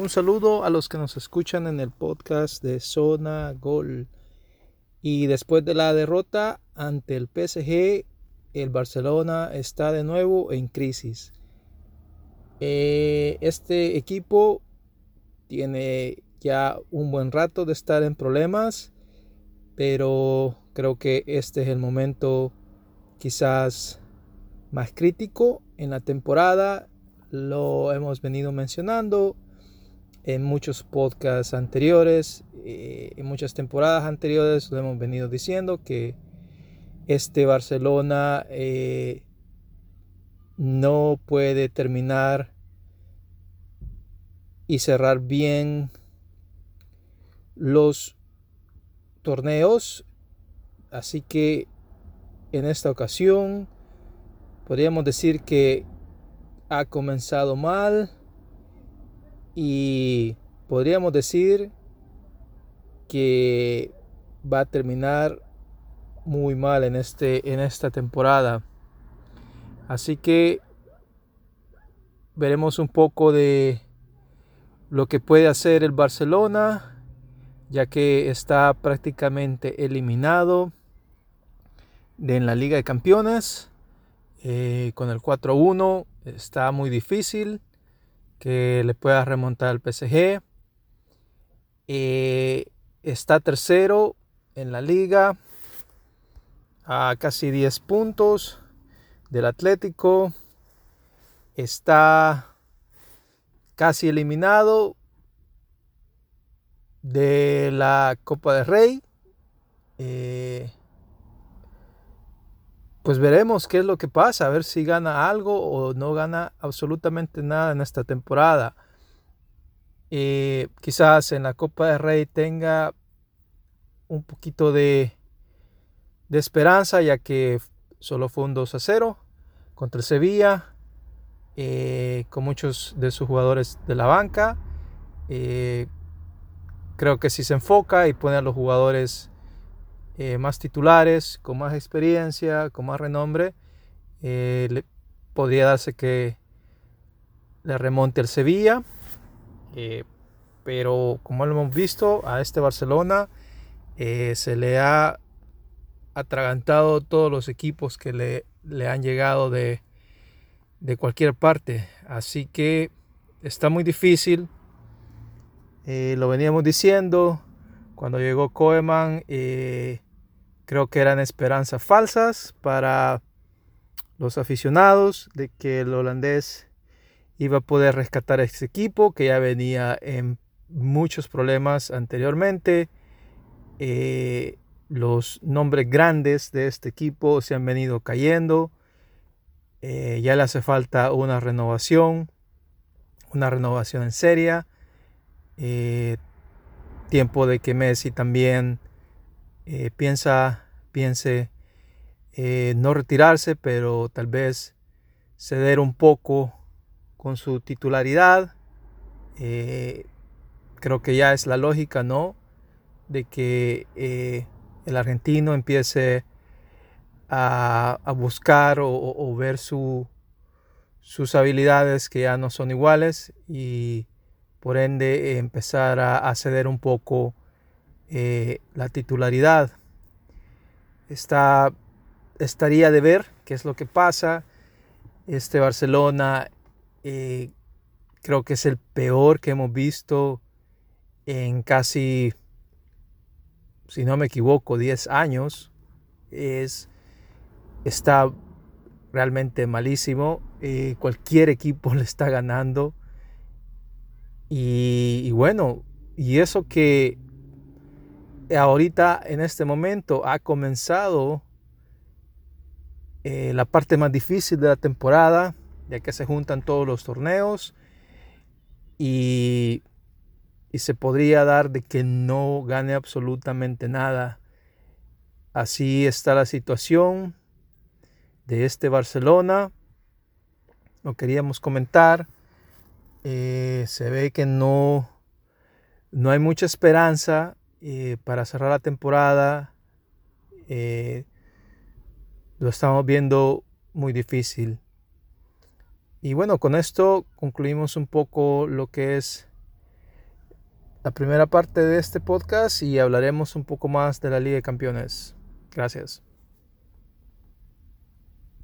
Un saludo a los que nos escuchan en el podcast de Zona Gol. Y después de la derrota ante el PSG, el Barcelona está de nuevo en crisis. Eh, este equipo tiene ya un buen rato de estar en problemas, pero creo que este es el momento quizás más crítico en la temporada. Lo hemos venido mencionando en muchos podcasts anteriores, eh, en muchas temporadas anteriores lo hemos venido diciendo que este Barcelona eh, no puede terminar y cerrar bien los torneos. Así que en esta ocasión podríamos decir que ha comenzado mal y podríamos decir que va a terminar muy mal en, este, en esta temporada. Así que veremos un poco de lo que puede hacer el Barcelona, ya que está prácticamente eliminado de en la Liga de Campeones. Eh, con el 4-1 está muy difícil que le pueda remontar al PSG. Eh, está tercero en la liga a casi 10 puntos del Atlético. Está casi eliminado de la Copa del Rey. Eh, pues veremos qué es lo que pasa, a ver si gana algo o no gana absolutamente nada en esta temporada. Eh, quizás en la Copa de Rey tenga un poquito de, esperanza, ya que solo fue un 2 a 0 contra el Sevilla, eh, con muchos de sus jugadores de la banca. Eh, creo que si se enfoca y pone a los jugadores eh, más titulares, con más experiencia, con más renombre, eh, podría darse que le remonte el Sevilla. Eh, pero como lo hemos visto, a este Barcelona se le ha atragantado todos los equipos que le, le han llegado de, de, cualquier parte. Así que está muy difícil. lo veníamos diciendo cuando llegó Koeman. Creo que eran esperanzas falsas para los aficionados de que el holandés iba a poder rescatar a este equipo que ya venía en muchos problemas anteriormente. Eh, los nombres grandes de este equipo se han venido cayendo. Eh, ya le hace falta una renovación, una renovación en seria. Eh, tiempo de que Messi también eh, piensa, piense eh, no retirarse, pero tal vez ceder un poco con su titularidad. Eh, creo que ya es la lógica, ¿no? De que el argentino empiece a, buscar o, ver sus habilidades que ya no son iguales y por ende empezar a ceder un poco eh, la titularidad. Está, estaría de ver qué es lo que pasa. Este Barcelona eh, creo que es el peor que hemos visto en casi, si no me equivoco, 10 años. Es, está realmente malísimo. Eh, cualquier equipo le está ganando. Y, y, bueno, y eso que ahorita en este momento ha comenzado eh, la parte más difícil de la temporada, ya que se juntan todos los torneos y, se podría dar de que no gane absolutamente nada. Así está la situación de este Barcelona. Lo queríamos comentar. Eh, se ve que no, no hay mucha esperanza eh, para cerrar la temporada eh, lo estamos viendo muy difícil. Y bueno, con esto concluimos un poco lo que es la primera parte de este podcast y hablaremos un poco más de la Liga de Campeones. Gracias.